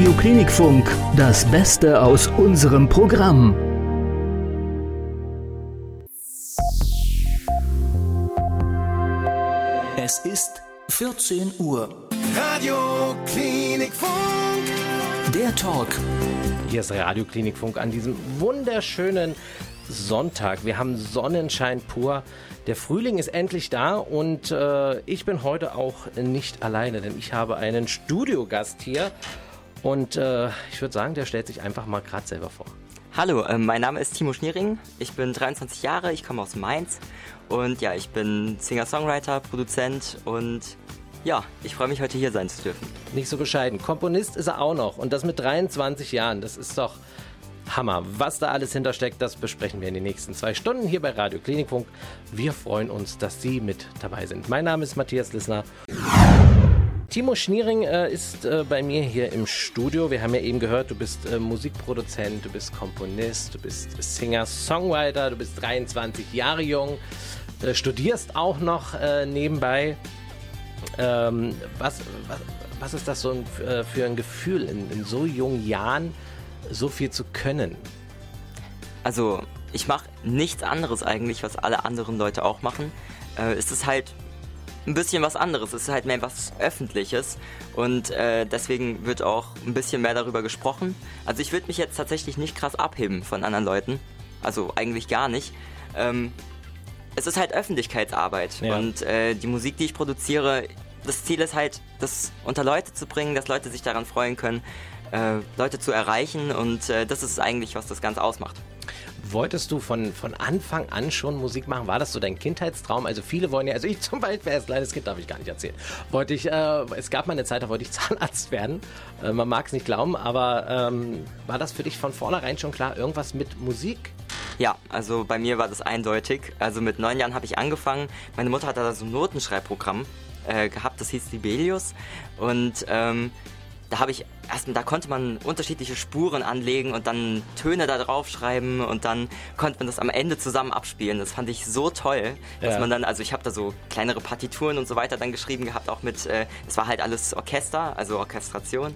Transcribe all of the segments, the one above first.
Radio Klinikfunk, das Beste aus unserem Programm. Es ist 14 Uhr. Radio Klinikfunk. Der Talk Hier ist Radio Klinikfunk an diesem wunderschönen Sonntag. Wir haben Sonnenschein pur. Der Frühling ist endlich da und äh, ich bin heute auch nicht alleine, denn ich habe einen Studiogast hier. Und äh, ich würde sagen, der stellt sich einfach mal gerade selber vor. Hallo, ähm, mein Name ist Timo Schniering. Ich bin 23 Jahre, ich komme aus Mainz und ja, ich bin Singer-Songwriter, Produzent und ja, ich freue mich heute hier sein zu dürfen. Nicht so bescheiden. Komponist ist er auch noch und das mit 23 Jahren. Das ist doch Hammer. Was da alles hintersteckt, das besprechen wir in den nächsten zwei Stunden hier bei Radio Klinikfunk. Wir freuen uns, dass Sie mit dabei sind. Mein Name ist Matthias Lissner. Timo Schniering äh, ist äh, bei mir hier im Studio. Wir haben ja eben gehört, du bist äh, Musikproduzent, du bist Komponist, du bist Singer, Songwriter, du bist 23 Jahre jung, äh, studierst auch noch äh, nebenbei. Ähm, was, was, was ist das so ein, äh, für ein Gefühl, in, in so jungen Jahren so viel zu können? Also, ich mache nichts anderes eigentlich, was alle anderen Leute auch machen. Äh, es ist halt ein bisschen was anderes. Es ist halt mehr was Öffentliches und äh, deswegen wird auch ein bisschen mehr darüber gesprochen. Also ich würde mich jetzt tatsächlich nicht krass abheben von anderen Leuten. Also eigentlich gar nicht. Ähm, es ist halt Öffentlichkeitsarbeit Ja. und äh, die Musik, die ich produziere, das Ziel ist halt, das unter Leute zu bringen, dass Leute sich daran freuen können, äh, Leute zu erreichen und äh, das ist eigentlich, was das Ganze ausmacht. Wolltest du von, von Anfang an schon Musik machen? War das so dein Kindheitstraum? Also viele wollen ja, also ich zum Beispiel als kleines Kind darf ich gar nicht erzählen. Wollte ich, äh, es gab mal eine Zeit, da wollte ich Zahnarzt werden. Äh, man mag es nicht glauben, aber ähm, war das für dich von vornherein schon klar, irgendwas mit Musik? Ja, also bei mir war das eindeutig. Also mit neun Jahren habe ich angefangen. Meine Mutter hatte da so ein Notenschreibprogramm äh, gehabt, das hieß Sibelius. Und ähm, da habe ich erst, da konnte man unterschiedliche Spuren anlegen und dann Töne da draufschreiben und dann konnte man das am Ende zusammen abspielen. Das fand ich so toll, dass Ja. man dann, also ich habe da so kleinere Partituren und so weiter dann geschrieben gehabt, auch mit, äh, es war halt alles Orchester, also Orchestration.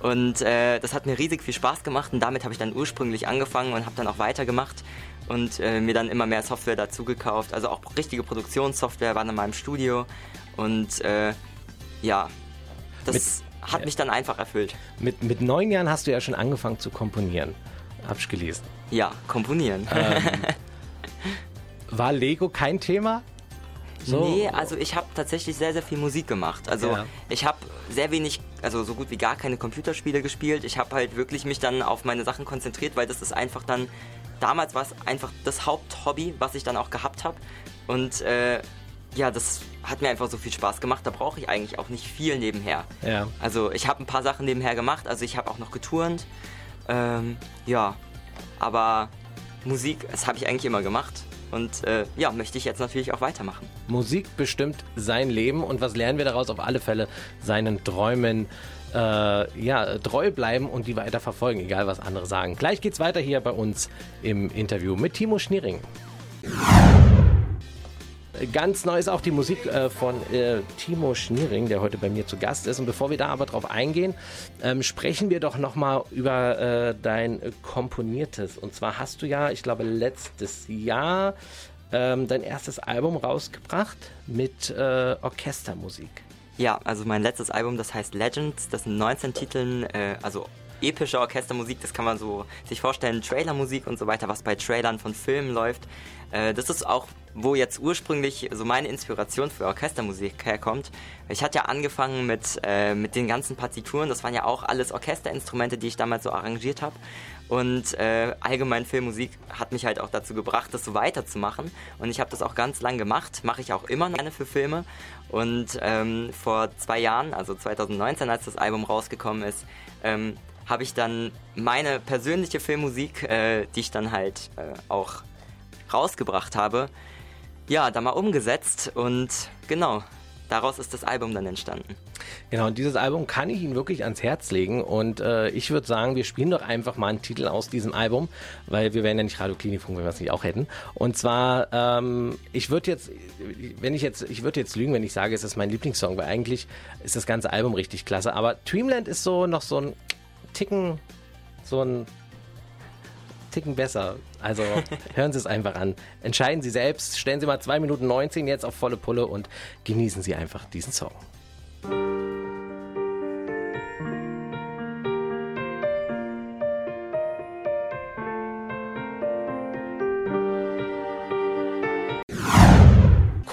Und äh, das hat mir riesig viel Spaß gemacht und damit habe ich dann ursprünglich angefangen und habe dann auch weitergemacht und äh, mir dann immer mehr Software dazu gekauft. Also auch richtige Produktionssoftware war in meinem Studio und äh, ja, das hat mich dann einfach erfüllt. Mit, mit neun Jahren hast du ja schon angefangen zu komponieren. Hab ich gelesen. Ja, komponieren. War Lego kein Thema? So? Nee, also ich habe tatsächlich sehr, sehr viel Musik gemacht. Also Ja. ich habe sehr wenig, also so gut wie gar keine Computerspiele gespielt. Ich habe halt wirklich mich dann auf meine Sachen konzentriert, weil das ist einfach dann, damals war es einfach das Haupthobby, was ich dann auch gehabt habe. Und äh, ja, das hat mir einfach so viel Spaß gemacht. Da brauche ich eigentlich auch nicht viel nebenher. Ja. Also ich habe ein paar Sachen nebenher gemacht. Also ich habe auch noch geturnt. Ähm, ja, aber Musik, das habe ich eigentlich immer gemacht. Und äh, ja, möchte ich jetzt natürlich auch weitermachen. Musik bestimmt sein Leben und was lernen wir daraus? Auf alle Fälle seinen Träumen äh, ja, treu bleiben und die weiter verfolgen, egal was andere sagen. Gleich geht's weiter hier bei uns im Interview mit Timo Schniering. Ganz neu ist auch die Musik äh, von äh, Timo Schniering, der heute bei mir zu Gast ist. Und bevor wir da aber drauf eingehen, ähm, sprechen wir doch nochmal über äh, dein Komponiertes. Und zwar hast du ja, ich glaube, letztes Jahr ähm, dein erstes Album rausgebracht mit äh, Orchestermusik. Ja, also mein letztes Album, das heißt Legends, das sind 19 Titeln, äh, also epische Orchestermusik, das kann man so sich vorstellen, Trailermusik und so weiter, was bei Trailern von Filmen läuft. Äh, das ist auch, wo jetzt ursprünglich so meine Inspiration für Orchestermusik herkommt. Ich hatte ja angefangen mit, äh, mit den ganzen Partituren, das waren ja auch alles Orchesterinstrumente, die ich damals so arrangiert habe. Und äh, allgemein Filmmusik hat mich halt auch dazu gebracht, das so weiterzumachen. Und ich habe das auch ganz lang gemacht, mache ich auch immer noch gerne für Filme. Und ähm, vor zwei Jahren, also 2019, als das Album rausgekommen ist, ähm, habe ich dann meine persönliche Filmmusik, äh, die ich dann halt äh, auch rausgebracht habe, ja, da mal umgesetzt und genau, daraus ist das Album dann entstanden. Genau, und dieses Album kann ich Ihnen wirklich ans Herz legen. Und äh, ich würde sagen, wir spielen doch einfach mal einen Titel aus diesem Album, weil wir wären ja nicht Radio Klinikfunk, wenn wir es nicht auch hätten. Und zwar, ähm, ich würde jetzt, wenn ich jetzt, ich würde jetzt lügen, wenn ich sage, es ist mein Lieblingssong, weil eigentlich ist das ganze Album richtig klasse. Aber Dreamland ist so noch so ein Ticken, so ein Ticken besser. Also hören Sie es einfach an. Entscheiden Sie selbst. Stellen Sie mal 2 Minuten 19 jetzt auf volle Pulle und genießen Sie einfach diesen Song.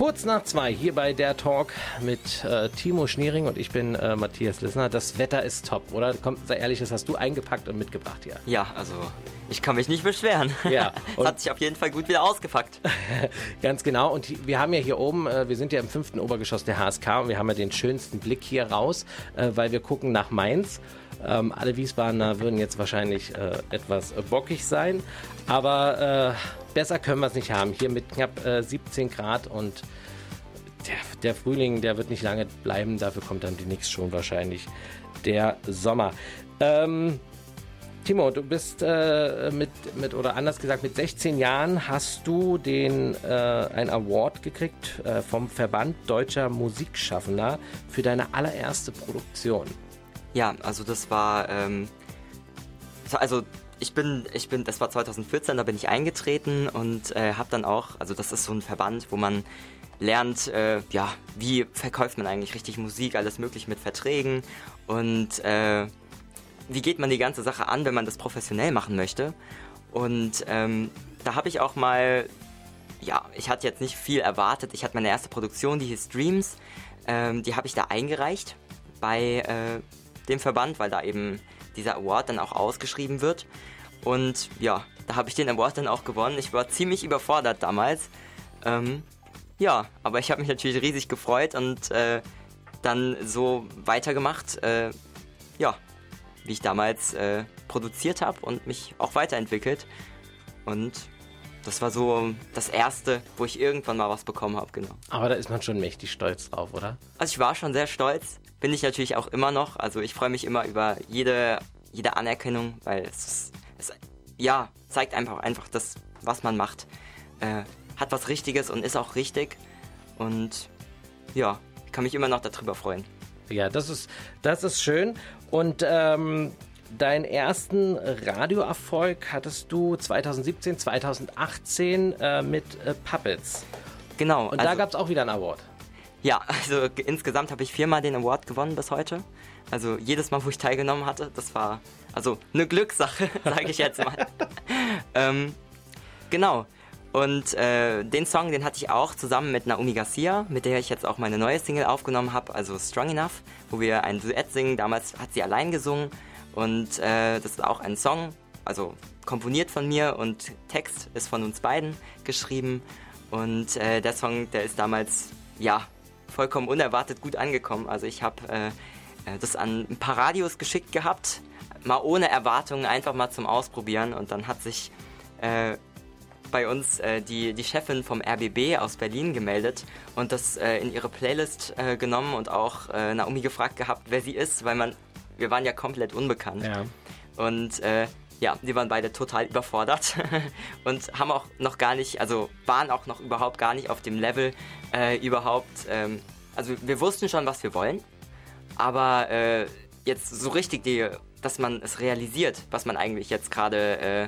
Kurz nach zwei hier bei der Talk mit äh, Timo Schneering und ich bin äh, Matthias Lissner. Das Wetter ist top, oder? Komm, sei ehrlich, das hast du eingepackt und mitgebracht hier. Ja, also ich kann mich nicht beschweren. Ja, Es hat sich auf jeden Fall gut wieder ausgepackt. Ganz genau. Und wir haben ja hier oben, äh, wir sind ja im fünften Obergeschoss der HSK und wir haben ja den schönsten Blick hier raus, äh, weil wir gucken nach Mainz. Ähm, alle Wiesbadener würden jetzt wahrscheinlich äh, etwas bockig sein, aber äh, besser können wir es nicht haben. Hier mit knapp äh, 17 Grad und der, der Frühling, der wird nicht lange bleiben. Dafür kommt dann demnächst schon wahrscheinlich der Sommer. Ähm, Timo, du bist äh, mit, mit, oder anders gesagt, mit 16 Jahren hast du den, äh, einen Award gekriegt äh, vom Verband Deutscher Musikschaffender für deine allererste Produktion. Ja, also das war, ähm, so- also ich bin, ich bin, das war 2014, da bin ich eingetreten und äh, habe dann auch, also das ist so ein Verband, wo man lernt, äh, ja, wie verkauft man eigentlich richtig Musik, alles möglich mit Verträgen und äh, wie geht man die ganze Sache an, wenn man das professionell machen möchte. Und ähm, da habe ich auch mal, ja, ich hatte jetzt nicht viel erwartet. Ich hatte meine erste Produktion, die hieß Dreams. Ähm, die habe ich da eingereicht bei äh, dem Verband, weil da eben dieser Award dann auch ausgeschrieben wird. Und ja, da habe ich den Award dann auch gewonnen. Ich war ziemlich überfordert damals. Ähm, ja, aber ich habe mich natürlich riesig gefreut und äh, dann so weitergemacht. Äh, ja, wie ich damals äh, produziert habe und mich auch weiterentwickelt. Und das war so das erste, wo ich irgendwann mal was bekommen habe, genau. Aber da ist man schon mächtig stolz drauf, oder? Also ich war schon sehr stolz, bin ich natürlich auch immer noch. Also ich freue mich immer über jede, jede Anerkennung, weil es, es ja, zeigt einfach einfach das, was man macht. Äh, hat was Richtiges und ist auch richtig. Und ja, ich kann mich immer noch darüber freuen. Ja, das ist, das ist schön. Und ähm, deinen ersten Radioerfolg hattest du 2017, 2018 äh, mit äh, Puppets. Genau. Und da gab es auch wieder einen Award. Ja, also insgesamt habe ich viermal den Award gewonnen bis heute. Also jedes Mal, wo ich teilgenommen hatte, das war also eine Glückssache, sage ich jetzt mal. ähm, genau. Und äh, den Song, den hatte ich auch zusammen mit Naomi Garcia, mit der ich jetzt auch meine neue Single aufgenommen habe, also Strong Enough, wo wir ein Duett singen. Damals hat sie allein gesungen und äh, das ist auch ein Song, also komponiert von mir und Text ist von uns beiden geschrieben. Und äh, der Song, der ist damals, ja, vollkommen unerwartet gut angekommen. Also ich habe äh, äh, das an ein paar Radios geschickt gehabt, mal ohne Erwartungen, einfach mal zum Ausprobieren. Und dann hat sich äh, bei uns äh, die, die Chefin vom RBB aus Berlin gemeldet und das äh, in ihre Playlist äh, genommen und auch Naomi gefragt gehabt, wer sie ist, weil man, wir waren ja komplett unbekannt. Ja. Und ja, die waren beide total überfordert und haben auch noch gar nicht, also waren auch noch überhaupt gar nicht auf dem Level äh, überhaupt. Ähm, also wir wussten schon, was wir wollen, aber äh, jetzt so richtig, die, dass man es realisiert, was man eigentlich jetzt gerade äh,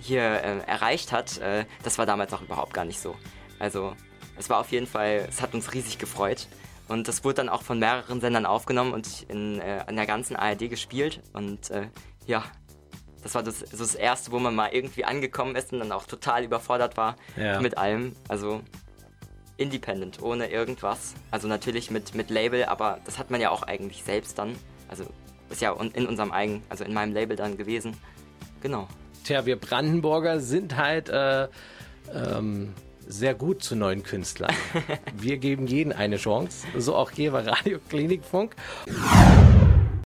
hier äh, erreicht hat, äh, das war damals noch überhaupt gar nicht so. Also es war auf jeden Fall, es hat uns riesig gefreut. Und das wurde dann auch von mehreren Sendern aufgenommen und in, äh, in der ganzen ARD gespielt. Und äh, ja, das war das, so das erste, wo man mal irgendwie angekommen ist und dann auch total überfordert war Ja. mit allem. Also independent, ohne irgendwas. Also natürlich mit, mit Label, aber das hat man ja auch eigentlich selbst dann. Also ist ja in unserem eigenen, also in meinem Label dann gewesen. Genau. Tja, wir Brandenburger sind halt äh, ähm, sehr gut zu neuen Künstlern. wir geben jeden eine Chance, so auch hier bei Radio Klinikfunk.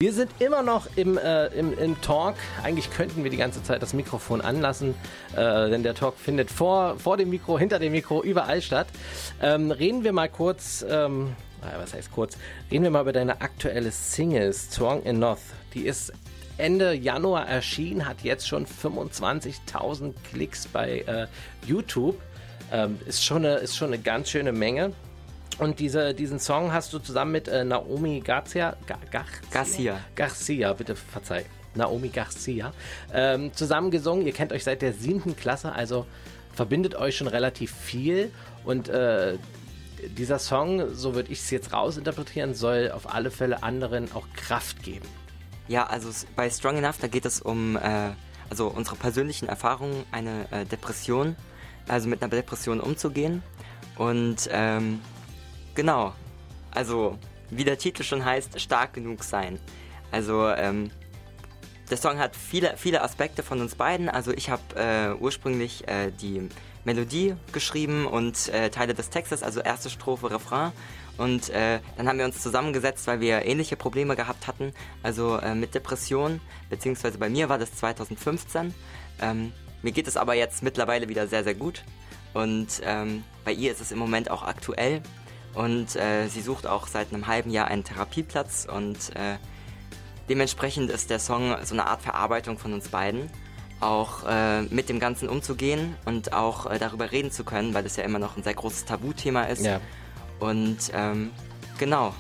Wir sind immer noch im, äh, im, im Talk. Eigentlich könnten wir die ganze Zeit das Mikrofon anlassen, äh, denn der Talk findet vor, vor dem Mikro, hinter dem Mikro, überall statt. Ähm, reden wir mal kurz, ähm, äh, was heißt kurz, reden wir mal über deine aktuelle Single Strong Enough. Die ist Ende Januar erschienen, hat jetzt schon 25.000 Klicks bei äh, YouTube. Ähm, ist, schon eine, ist schon eine ganz schöne Menge. Und diese, diesen Song hast du zusammen mit äh, Naomi Garcia, Gar, Garcia, Garcia. Garcia, bitte verzeih. Naomi Garcia, ähm, zusammen gesungen. Ihr kennt euch seit der siebten Klasse, also verbindet euch schon relativ viel. Und äh, dieser Song, so würde ich es jetzt rausinterpretieren, soll auf alle Fälle anderen auch Kraft geben. Ja, also bei Strong Enough, da geht es um äh, also unsere persönlichen Erfahrungen, eine äh, Depression, also mit einer Depression umzugehen. Und ähm, genau, also wie der Titel schon heißt, stark genug sein. Also ähm, der Song hat viele, viele Aspekte von uns beiden. Also ich habe äh, ursprünglich äh, die Melodie geschrieben und äh, Teile des Textes, also erste Strophe, Refrain. Und äh, dann haben wir uns zusammengesetzt, weil wir ähnliche Probleme gehabt hatten, also äh, mit Depressionen, beziehungsweise bei mir war das 2015. Ähm, mir geht es aber jetzt mittlerweile wieder sehr, sehr gut. Und ähm, bei ihr ist es im Moment auch aktuell. Und äh, sie sucht auch seit einem halben Jahr einen Therapieplatz. Und äh, dementsprechend ist der Song so eine Art Verarbeitung von uns beiden. Auch äh, mit dem Ganzen umzugehen und auch äh, darüber reden zu können, weil das ja immer noch ein sehr großes Tabuthema ist. Ja. Und ähm, genau,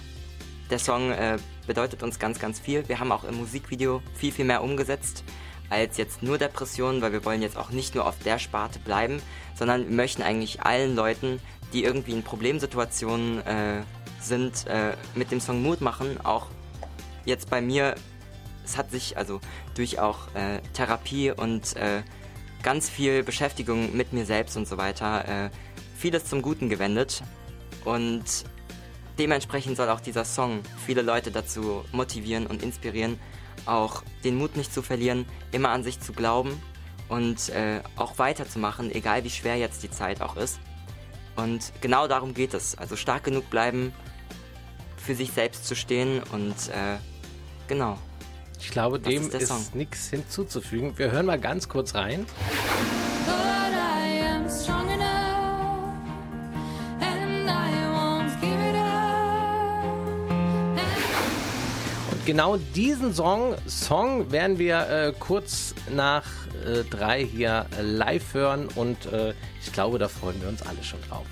der Song äh, bedeutet uns ganz, ganz viel. Wir haben auch im Musikvideo viel, viel mehr umgesetzt als jetzt nur Depressionen, weil wir wollen jetzt auch nicht nur auf der Sparte bleiben, sondern wir möchten eigentlich allen Leuten, die irgendwie in Problemsituationen äh, sind, äh, mit dem Song Mut machen. Auch jetzt bei mir, es hat sich also durch auch äh, Therapie und äh, ganz viel Beschäftigung mit mir selbst und so weiter äh, vieles zum Guten gewendet. Und dementsprechend soll auch dieser Song viele Leute dazu motivieren und inspirieren, auch den Mut nicht zu verlieren, immer an sich zu glauben und äh, auch weiterzumachen, egal wie schwer jetzt die Zeit auch ist. Und genau darum geht es. Also stark genug bleiben, für sich selbst zu stehen und äh, genau. Ich glaube, Das dem ist ist nichts hinzuzufügen. Wir hören mal ganz kurz rein. Genau diesen Song, Song werden wir äh, kurz nach äh, drei hier live hören und äh, ich glaube, da freuen wir uns alle schon drauf.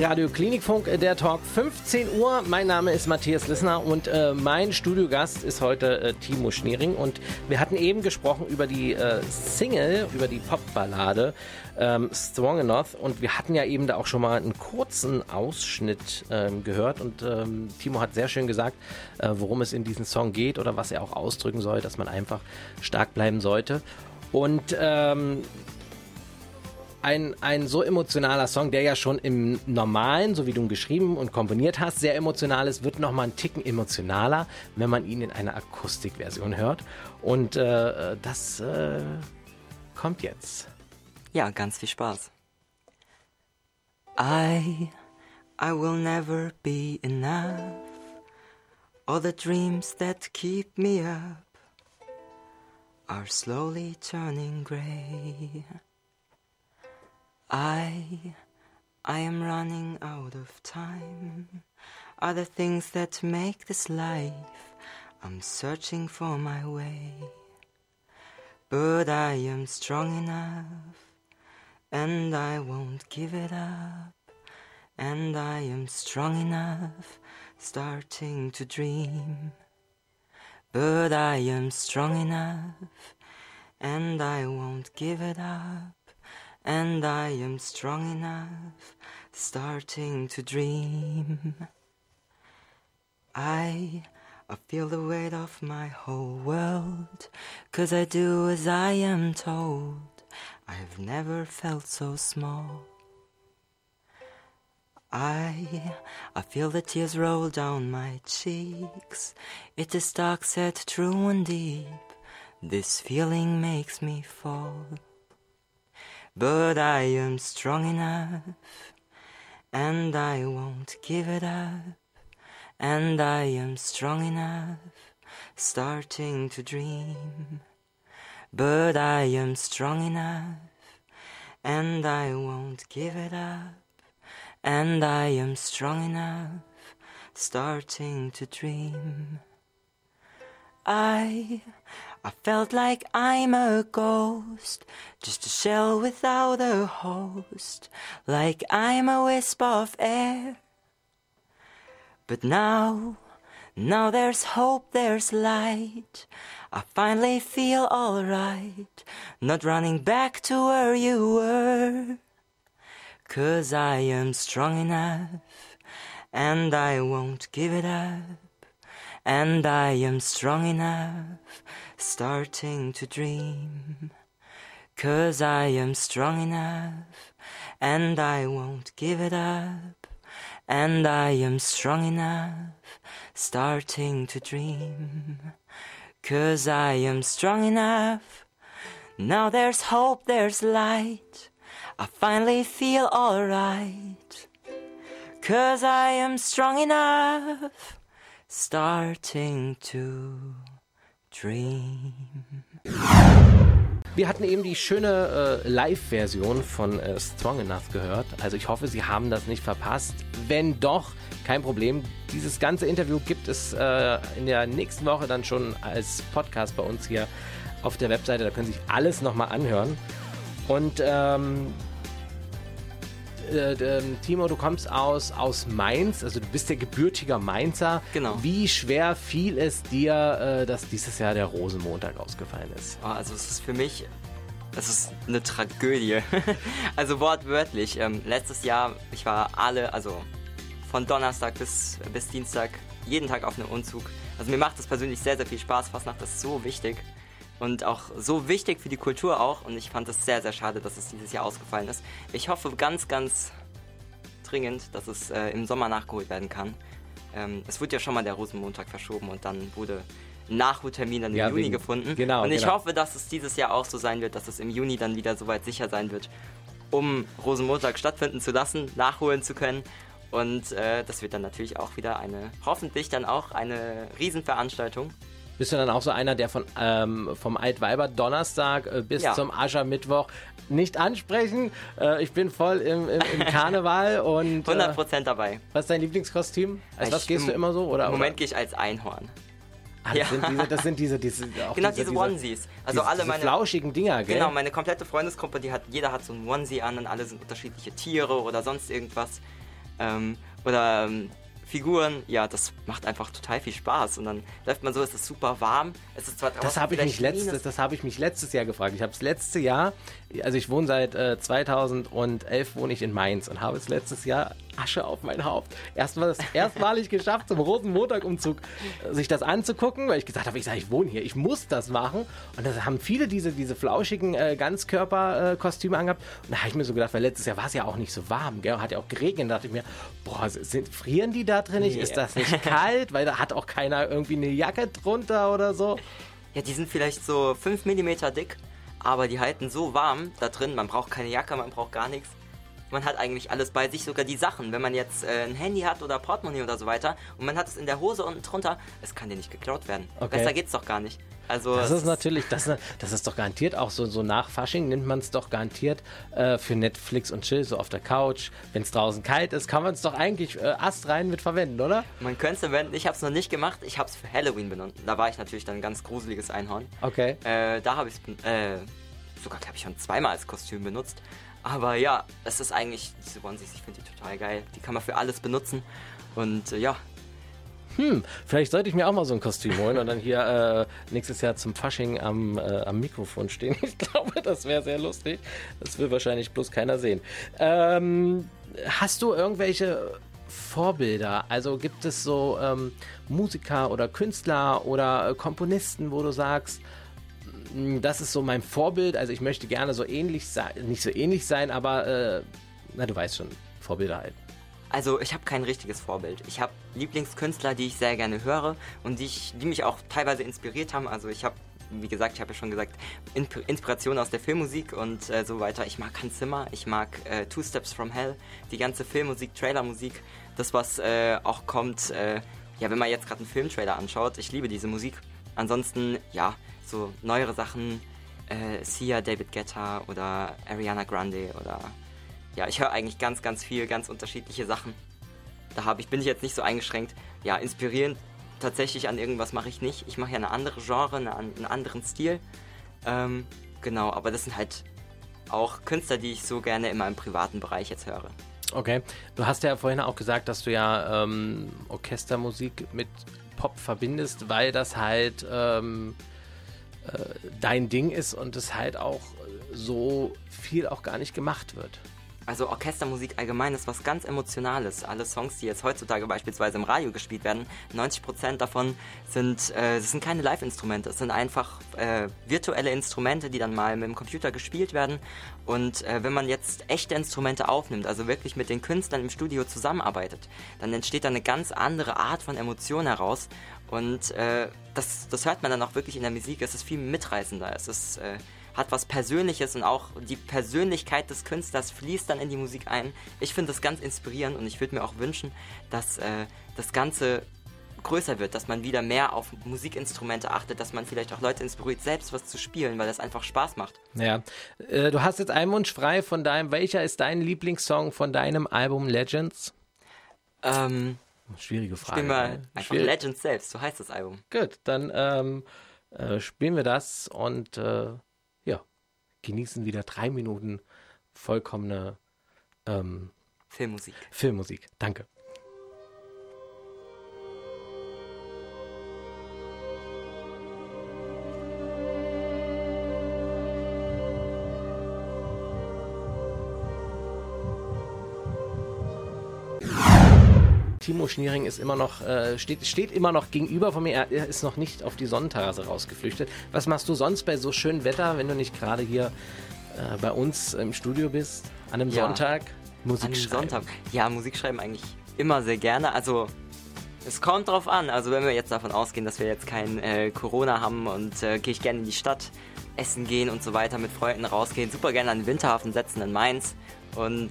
Radio Klinikfunk, äh, der Talk, 15 Uhr. Mein Name ist Matthias Lissner und äh, mein Studiogast ist heute äh, Timo Schniering. Und wir hatten eben gesprochen über die äh, Single, über die Popballade ähm, Strong Enough. Und wir hatten ja eben da auch schon mal einen kurzen Ausschnitt ähm, gehört. Und ähm, Timo hat sehr schön gesagt, äh, worum es in diesem Song geht oder was er auch ausdrücken soll, dass man einfach stark bleiben sollte. Und ähm, ein, ein so emotionaler Song, der ja schon im Normalen, so wie du ihn geschrieben und komponiert hast, sehr emotional ist, wird nochmal einen Ticken emotionaler, wenn man ihn in einer Akustikversion hört. Und äh, das äh, kommt jetzt. Ja, ganz viel Spaß. I, I will never be enough. All the dreams that keep me up are slowly turning gray. I, I am running out of time. Are the things that make this life? I'm searching for my way. But I am strong enough, and I won't give it up. And I am strong enough, starting to dream. But I am strong enough, and I won't give it up. And I am strong enough, starting to dream. I, I feel the weight of my whole world, cause I do as I am told. I've never felt so small. I, I feel the tears roll down my cheeks. It is dark, set true and deep. This feeling makes me fall. But I am strong enough, and I won't give it up. And I am strong enough, starting to dream. But I am strong enough, and I won't give it up. And I am strong enough, starting to dream. I, I felt like I'm a ghost, just a shell without a host, like I'm a wisp of air. But now Now there's hope, there's light. I finally feel alright. Not running back to where you were. Cause I am strong enough. And I won't give it up. And I am strong enough. Starting to dream. Cause I am strong enough. And I won't give it up. And I am strong enough. Starting to dream. Cause I am strong enough. Now there's hope, there's light. I finally feel alright. Cause I am strong enough. Starting to dream. Wir hatten eben die schöne äh, Live-Version von äh, Strong Enough gehört. Also ich hoffe, Sie haben das nicht verpasst. Wenn doch, kein Problem. Dieses ganze Interview gibt es äh, in der nächsten Woche dann schon als Podcast bei uns hier auf der Webseite. Da können Sie sich alles nochmal anhören. Und ähm, äh, ähm, Timo, du kommst aus, aus Mainz, also du bist der gebürtiger Mainzer. Genau. Wie schwer fiel es dir, äh, dass dieses Jahr der Rosenmontag ausgefallen ist? Oh, also es ist für mich, es ist eine Tragödie. also wortwörtlich. Ähm, letztes Jahr, ich war alle, also von Donnerstag bis, bis Dienstag, jeden Tag auf einem Umzug. Also mir macht das persönlich sehr, sehr viel Spaß. Fastnacht ist so wichtig und auch so wichtig für die Kultur auch. Und ich fand es sehr, sehr schade, dass es dieses Jahr ausgefallen ist. Ich hoffe ganz, ganz dringend, dass es äh, im Sommer nachgeholt werden kann. Ähm, es wurde ja schon mal der Rosenmontag verschoben und dann wurde ein Nachholtermin dann im Ja, Juni wegen- gefunden. genau, Und ich genau. hoffe, dass es dieses Jahr auch so sein wird, dass es im Juni dann wieder soweit sicher sein wird, um Rosenmontag stattfinden zu lassen, nachholen zu können. Und äh, das wird dann natürlich auch wieder eine, hoffentlich dann auch eine Riesenveranstaltung. Bist du dann auch so einer, der von, ähm, vom Altweiber Donnerstag äh, bis Ja. zum Aschermittwoch nicht ansprechen? Äh, ich bin voll im, im, im Karneval und äh, 100% dabei. was ist dein Lieblingskostüm? Als Ich- was gehst du im- immer so? Oder, Im Moment gehe ich als Einhorn. Ah, das, ja. sind diese, das sind diese, diese, auch Genau, diese, diese Onesies. Also diese, alle diese meine. flauschigen Dinger, gell? Genau, meine komplette Freundesgruppe, die hat, jeder hat so ein Onesie an und alle sind unterschiedliche Tiere oder sonst irgendwas. Ähm, oder ähm, Figuren, ja, das macht einfach total viel Spaß. Und dann läuft man so, es ist super warm. Es ist zwar Das draußen habe ich, mich letztes, das habe ich mich letztes Jahr gefragt. Ich habe es letzte Jahr, also ich wohne seit äh, 2011 wohne ich in Mainz und habe es letztes Jahr Asche auf mein Haupt. Erstmal erstmalig geschafft, zum Rosenmontagumzug äh, sich das anzugucken, weil ich gesagt habe, ich sage, ich wohne hier, ich muss das machen. Und da haben viele diese, diese flauschigen äh, Ganzkörperkostüme angehabt. Und da habe ich mir so gedacht, weil letztes Jahr war es ja auch nicht so warm, gell? hat ja auch geregnet. Da dachte ich mir, boah, sind, frieren die da drin nicht? Nee. Ist das nicht kalt? Weil da hat auch keiner irgendwie eine Jacke drunter oder so. Ja, die sind vielleicht so 5 mm dick, aber die halten so warm da drin. Man braucht keine Jacke, man braucht gar nichts. Man hat eigentlich alles bei sich, sogar die Sachen. Wenn man jetzt äh, ein Handy hat oder Portemonnaie oder so weiter und man hat es in der Hose unten drunter, es kann dir nicht geklaut werden. Okay. Besser geht's doch gar nicht. Also Das ist natürlich, das, das ist doch garantiert auch so, so nach Fasching nimmt man es doch garantiert äh, für Netflix und Chill, so auf der Couch. Wenn es draußen kalt ist, kann man es doch eigentlich äh, astrein mit verwenden, oder? Man könnte es verwenden. Ich habe es noch nicht gemacht. Ich habe es für Halloween benutzt. Da war ich natürlich dann ein ganz gruseliges Einhorn. Okay. Äh, da habe ich es äh, sogar, glaube ich, schon zweimal als Kostüm benutzt. Aber ja, es ist eigentlich, diese Onesies, ich finde die total geil. Die kann man für alles benutzen. Und äh, ja, Hm, vielleicht sollte ich mir auch mal so ein Kostüm holen und dann hier äh, nächstes Jahr zum Fasching am, äh, am Mikrofon stehen. Ich glaube, das wäre sehr lustig. Das will wahrscheinlich bloß keiner sehen. Ähm, hast du irgendwelche Vorbilder? Also gibt es so ähm, Musiker oder Künstler oder Komponisten, wo du sagst, "Mm, das ist so mein Vorbild. Also ich möchte gerne so ähnlich sein, nicht so ähnlich sein, aber äh, na du weißt schon, Vorbilder halt. Also ich habe kein richtiges Vorbild. Ich habe Lieblingskünstler, die ich sehr gerne höre und die, ich, die mich auch teilweise inspiriert haben. Also ich habe, wie gesagt, ich habe ja schon gesagt, Inspiration aus der Filmmusik und äh, so weiter. Ich mag Hans Zimmer, ich mag äh, Two Steps from Hell, die ganze Filmmusik, Trailermusik, das was äh, auch kommt. Äh, ja, wenn man jetzt gerade einen Filmtrailer anschaut, ich liebe diese Musik. Ansonsten, ja, so neuere Sachen, äh, Sia, David Guetta oder Ariana Grande oder ja, ich höre eigentlich ganz, ganz viel, ganz unterschiedliche Sachen. Da habe ich, bin ich jetzt nicht so eingeschränkt. Ja, inspirierend tatsächlich an irgendwas mache ich nicht. Ich mache ja eine andere Genre, eine, einen anderen Stil. Ähm, genau, aber das sind halt auch Künstler, die ich so gerne in meinem privaten Bereich jetzt höre. Okay. Du hast ja vorhin auch gesagt, dass du ja ähm, Orchestermusik mit Pop verbindest, weil das halt ähm, äh, dein Ding ist und es halt auch so viel auch gar nicht gemacht wird. Also Orchestermusik allgemein ist was ganz Emotionales. Alle Songs, die jetzt heutzutage beispielsweise im Radio gespielt werden, 90% davon sind, äh, das sind keine Live-Instrumente. Es sind einfach äh, virtuelle Instrumente, die dann mal mit dem Computer gespielt werden. Und äh, wenn man jetzt echte Instrumente aufnimmt, also wirklich mit den Künstlern im Studio zusammenarbeitet, dann entsteht da eine ganz andere Art von Emotion heraus. Und äh, das, das hört man dann auch wirklich in der Musik. Es ist viel mitreißender. Es ist äh, hat was Persönliches und auch die Persönlichkeit des Künstlers fließt dann in die Musik ein. Ich finde das ganz inspirierend und ich würde mir auch wünschen, dass äh, das Ganze größer wird, dass man wieder mehr auf Musikinstrumente achtet, dass man vielleicht auch Leute inspiriert, selbst was zu spielen, weil das einfach Spaß macht. Ja, äh, du hast jetzt einen Wunsch frei von deinem, welcher ist dein Lieblingssong von deinem Album Legends? Ähm, Schwierige Frage. spielen wir ne? einfach Schwierig. Legends selbst, so heißt das Album. Gut, dann ähm, äh, spielen wir das und äh, ja, genießen wieder drei Minuten vollkommene ähm, Filmmusik. Filmmusik. Danke. Timo Schniering ist immer noch, äh, steht, steht immer noch gegenüber von mir. Er, er ist noch nicht auf die Sonnenterrasse rausgeflüchtet. Was machst du sonst bei so schönem Wetter, wenn du nicht gerade hier äh, bei uns im Studio bist? An einem Ja. Sonntag? Musik An einem schreiben. Sonntag. Ja, Musik schreiben eigentlich immer sehr gerne. Also es kommt drauf an. Also wenn wir jetzt davon ausgehen, dass wir jetzt kein äh, Corona haben und äh, gehe ich gerne in die Stadt essen gehen und so weiter, mit Freunden rausgehen, super gerne an den Winterhafen setzen in Mainz und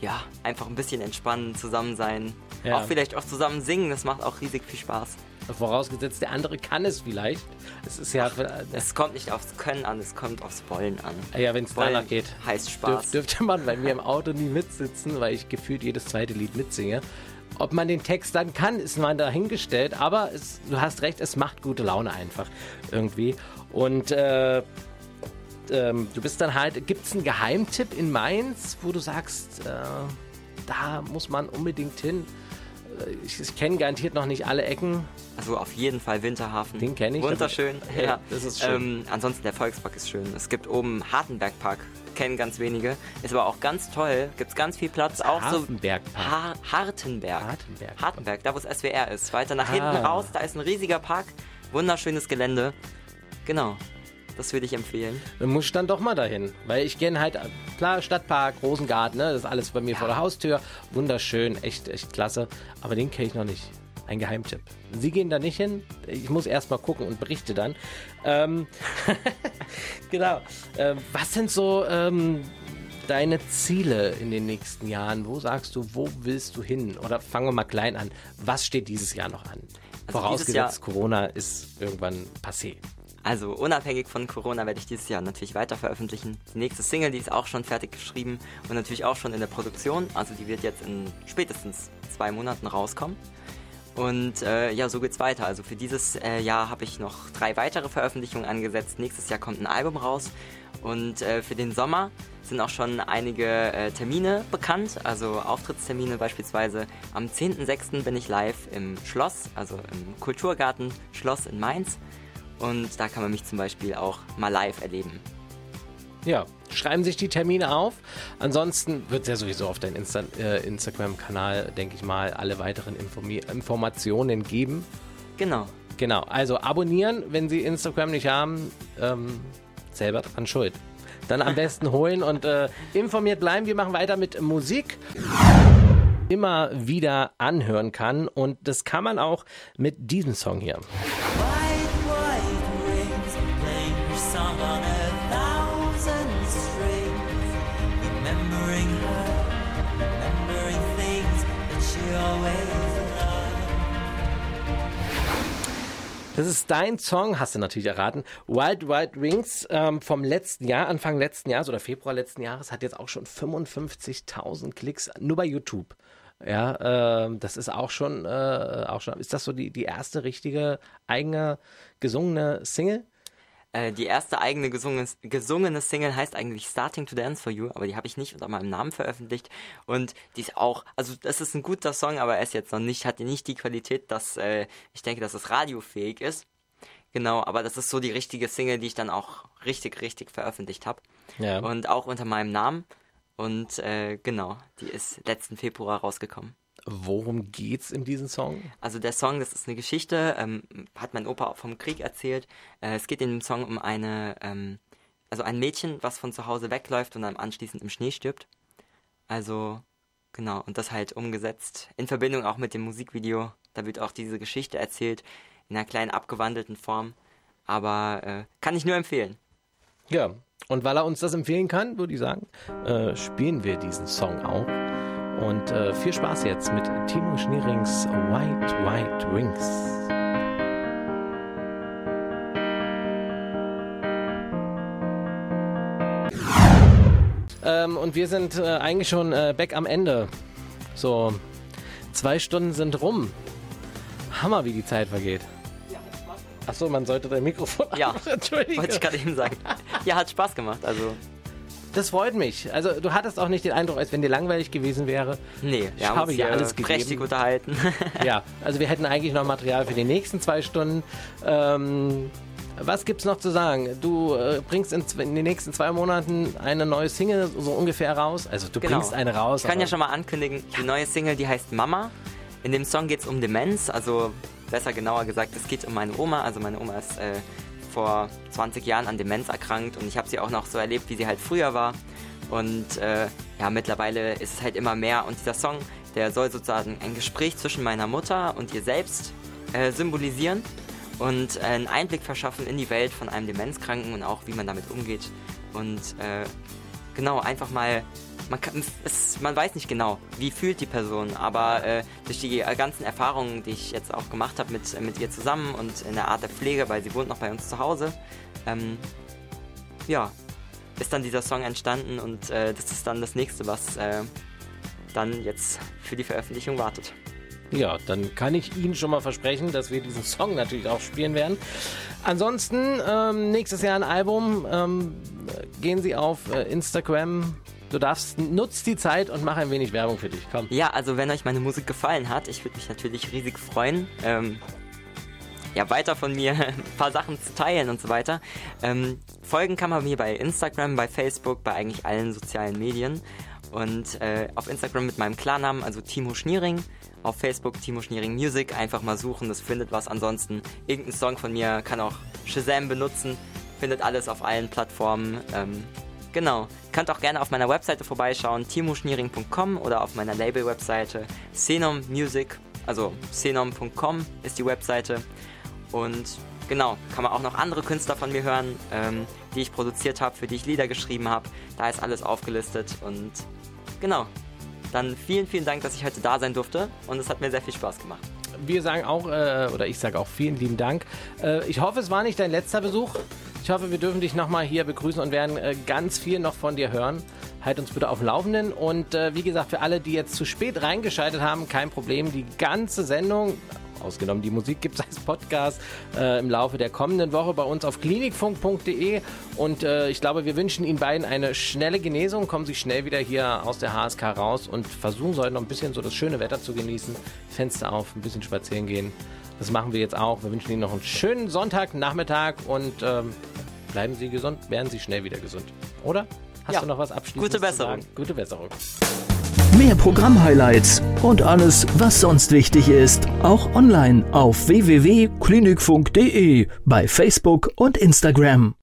ja, einfach ein bisschen entspannen, zusammen sein. Ja. Auch vielleicht auch zusammen singen, das macht auch riesig viel Spaß. Vorausgesetzt, der andere kann es vielleicht. Es ist ja, Es kommt nicht aufs Können an, es kommt aufs Wollen an. ja wenn es danach geht. heißt Dürf, Spaß. dürfte man bei mir im Auto nie mitsitzen, weil ich gefühlt jedes zweite Lied mitsinge. Ob man den Text dann kann, ist mal dahingestellt, aber es, du hast recht, es macht gute Laune einfach irgendwie. Und äh, ähm, du bist dann halt, gibt es einen Geheimtipp in Mainz, wo du sagst, äh, da muss man unbedingt hin? Ich, ich kenne garantiert noch nicht alle Ecken. Also auf jeden Fall Winterhafen. Den kenn ich, Wunderschön. aber- ja. das ist schön. Ähm, ansonsten der Volkspark ist schön. Es gibt oben Hartenbergpark. Kennen ganz wenige. Ist aber auch ganz toll. Gibt ganz viel Platz. Auch so Hafenbergpark. ha Hartenberg. Hartenberg. Hartenberg, da wo das SWR ist. Weiter nach Ah. hinten raus, da ist ein riesiger Park. Wunderschönes Gelände. Genau. Das würde ich empfehlen. Dann muss ich dann doch mal dahin. Weil ich kenne halt, klar, Stadtpark, Rosengarten, ne, das ist alles bei mir vor der Haustür. Wunderschön, echt, echt klasse. Aber den kenne ich noch nicht. Ein Geheimtipp. Sie gehen da nicht hin. Ich muss erst mal gucken und berichte dann. Ähm, genau. Ähm, was sind so ähm, deine Ziele in den nächsten Jahren? Wo sagst du, wo willst du hin? Oder fangen wir mal klein an. Was steht dieses Jahr noch an? Also Vorausgesetzt, Jahr- Corona ist irgendwann passé. Also unabhängig von Corona werde ich dieses Jahr natürlich weiter veröffentlichen. Die nächste Single, die ist auch schon fertig geschrieben und natürlich auch schon in der Produktion. Also die wird jetzt in spätestens zwei Monaten rauskommen. Und äh, ja, so geht's weiter. Also für dieses äh, Jahr habe ich noch drei weitere Veröffentlichungen angesetzt. Nächstes Jahr kommt ein Album raus. Und äh, für den Sommer sind auch schon einige äh, Termine bekannt. Also Auftrittstermine beispielsweise. Am 10.06. bin ich live im Schloss, also im Kulturgarten Schloss in Mainz. Und da kann man mich zum Beispiel auch mal live erleben. Ja, schreiben sich die Termine auf. Ansonsten wird es ja sowieso auf deinem Insta äh, Instagram-Kanal, denke ich mal, alle weiteren Informi Informationen geben. Genau. Genau, also abonnieren, wenn Sie Instagram nicht haben, ähm, selber dran schuld. Dann am besten holen und äh, informiert bleiben. Wir machen weiter mit Musik. Immer wieder anhören kann und das kann man auch mit diesem Song hier. Das ist dein Song, hast du natürlich erraten. Wild Wild Wings ähm, vom letzten Jahr, Anfang letzten Jahres oder Februar letzten Jahres, hat jetzt auch schon 55.000 Klicks nur bei YouTube. Ja, ähm, das ist auch schon, äh, auch schon. Ist das so die, die erste richtige eigene gesungene Single? Äh, die erste eigene gesungene, gesungene Single heißt eigentlich Starting to Dance for You, aber die habe ich nicht unter meinem Namen veröffentlicht. Und die ist auch, also das ist ein guter Song, aber er ist jetzt noch nicht, hat nicht die Qualität, dass äh, ich denke, dass es radiofähig ist. Genau, aber das ist so die richtige Single, die ich dann auch richtig, richtig veröffentlicht habe. Ja. Und auch unter meinem Namen. Und äh, genau, die ist letzten Februar rausgekommen. Worum geht's in diesem Song? Also der Song, das ist eine Geschichte, ähm, hat mein Opa auch vom Krieg erzählt. Äh, es geht in dem Song um eine, ähm, also ein Mädchen, was von zu Hause wegläuft und dann anschließend im Schnee stirbt. Also genau, und das halt umgesetzt in Verbindung auch mit dem Musikvideo. Da wird auch diese Geschichte erzählt in einer kleinen abgewandelten Form. Aber äh, kann ich nur empfehlen. Ja, und weil er uns das empfehlen kann, würde ich sagen, äh, spielen wir diesen Song auch. Und äh, viel Spaß jetzt mit Timo Schnierings White White Rings. Ähm, und wir sind äh, eigentlich schon äh, back am Ende. So, zwei Stunden sind rum. Hammer, wie die Zeit vergeht. Achso, man sollte dein Mikrofon. Ja, Entschuldige. wollte ich gerade eben sagen. Ja, hat Spaß gemacht. Also, Das freut mich. Also du hattest auch nicht den Eindruck, als wenn dir langweilig gewesen wäre. nee, Ich habe ja alles prächtig gegeben. unterhalten. Ja, also wir hätten eigentlich noch Material für die nächsten zwei Stunden. Ähm, was gibt's noch zu sagen? Du äh, bringst in, in den nächsten zwei Monaten eine neue Single so ungefähr raus. Also du Genau. bringst eine raus. Ich kann ja schon mal ankündigen, die neue Single, die heißt Mama. In dem Song geht es um Demenz, also besser genauer gesagt, es geht um meine Oma. Also meine Oma ist äh, vor 20 Jahren an Demenz erkrankt und ich habe sie auch noch so erlebt, wie sie halt früher war. Und äh, ja, mittlerweile ist es halt immer mehr. Und dieser Song, der soll sozusagen ein Gespräch zwischen meiner Mutter und ihr selbst äh, symbolisieren und äh, einen Einblick verschaffen in die Welt von einem Demenzkranken und auch, wie man damit umgeht. Und äh, genau, einfach mal, man, kann, es, man weiß nicht genau, wie fühlt die Person, aber äh, durch die ganzen Erfahrungen, die ich jetzt auch gemacht habe mit, mit ihr zusammen und in der Art der Pflege, weil sie wohnt noch bei uns zu Hause, ähm, ja, ist dann dieser Song entstanden und äh, das ist dann das nächste, was äh, dann jetzt für die Veröffentlichung wartet. Ja, dann kann ich Ihnen schon mal versprechen, dass wir diesen Song natürlich auch spielen werden. Ansonsten, ähm, nächstes Jahr ein Album. Ähm, gehen Sie auf äh, Instagram. Du darfst, nutzt die Zeit und mach ein wenig Werbung für dich. Komm. Ja, also wenn euch meine Musik gefallen hat, ich würde mich natürlich riesig freuen, ähm, ja, weiter von mir ein paar Sachen zu teilen und so weiter. Ähm, folgen kann man mir bei Instagram, bei Facebook, bei eigentlich allen sozialen Medien. Und äh, auf Instagram mit meinem Klarnamen, also Timo Schniering. Auf Facebook Timo Schniering Music. Einfach mal suchen, das findet was. Ansonsten irgendein Song von mir kann auch Shazam benutzen. Findet alles auf allen Plattformen. Ähm, Genau. Könnt auch gerne auf meiner Webseite vorbeischauen, timoschniering.com oder auf meiner Label-Webseite Xenom Music, also xenom.com ist die Webseite. Und genau, kann man auch noch andere Künstler von mir hören, ähm, die ich produziert habe, für die ich Lieder geschrieben habe. Da ist alles aufgelistet und genau. Dann vielen, vielen Dank, dass ich heute da sein durfte und es hat mir sehr viel Spaß gemacht. Wir sagen auch, äh, oder ich sage auch vielen lieben Dank. Äh, ich hoffe, es war nicht dein letzter Besuch. Ich hoffe, wir dürfen dich nochmal hier begrüßen und werden äh, ganz viel noch von dir hören. Halt uns bitte auf dem Laufenden. Und äh, wie gesagt, für alle, die jetzt zu spät reingeschaltet haben, kein Problem. Die ganze Sendung, ausgenommen die Musik, gibt es als Podcast äh, im Laufe der kommenden Woche bei uns auf klinikfunk.de. Und äh, ich glaube, wir wünschen Ihnen beiden eine schnelle Genesung. Kommen Sie schnell wieder hier aus der HSK raus und versuchen heute noch ein bisschen so das schöne Wetter zu genießen. Fenster auf, ein bisschen spazieren gehen. Das machen wir jetzt auch. Wir wünschen Ihnen noch einen schönen Sonntagnachmittag und ähm, bleiben Sie gesund, werden Sie schnell wieder gesund. Oder? Hast Ja. du noch was abschließendes Gute Besserung. zu sagen? Gute Besserung. Mehr Programm-Highlights und alles, was sonst wichtig ist, auch online auf www.klinikfunk.de, bei Facebook und Instagram.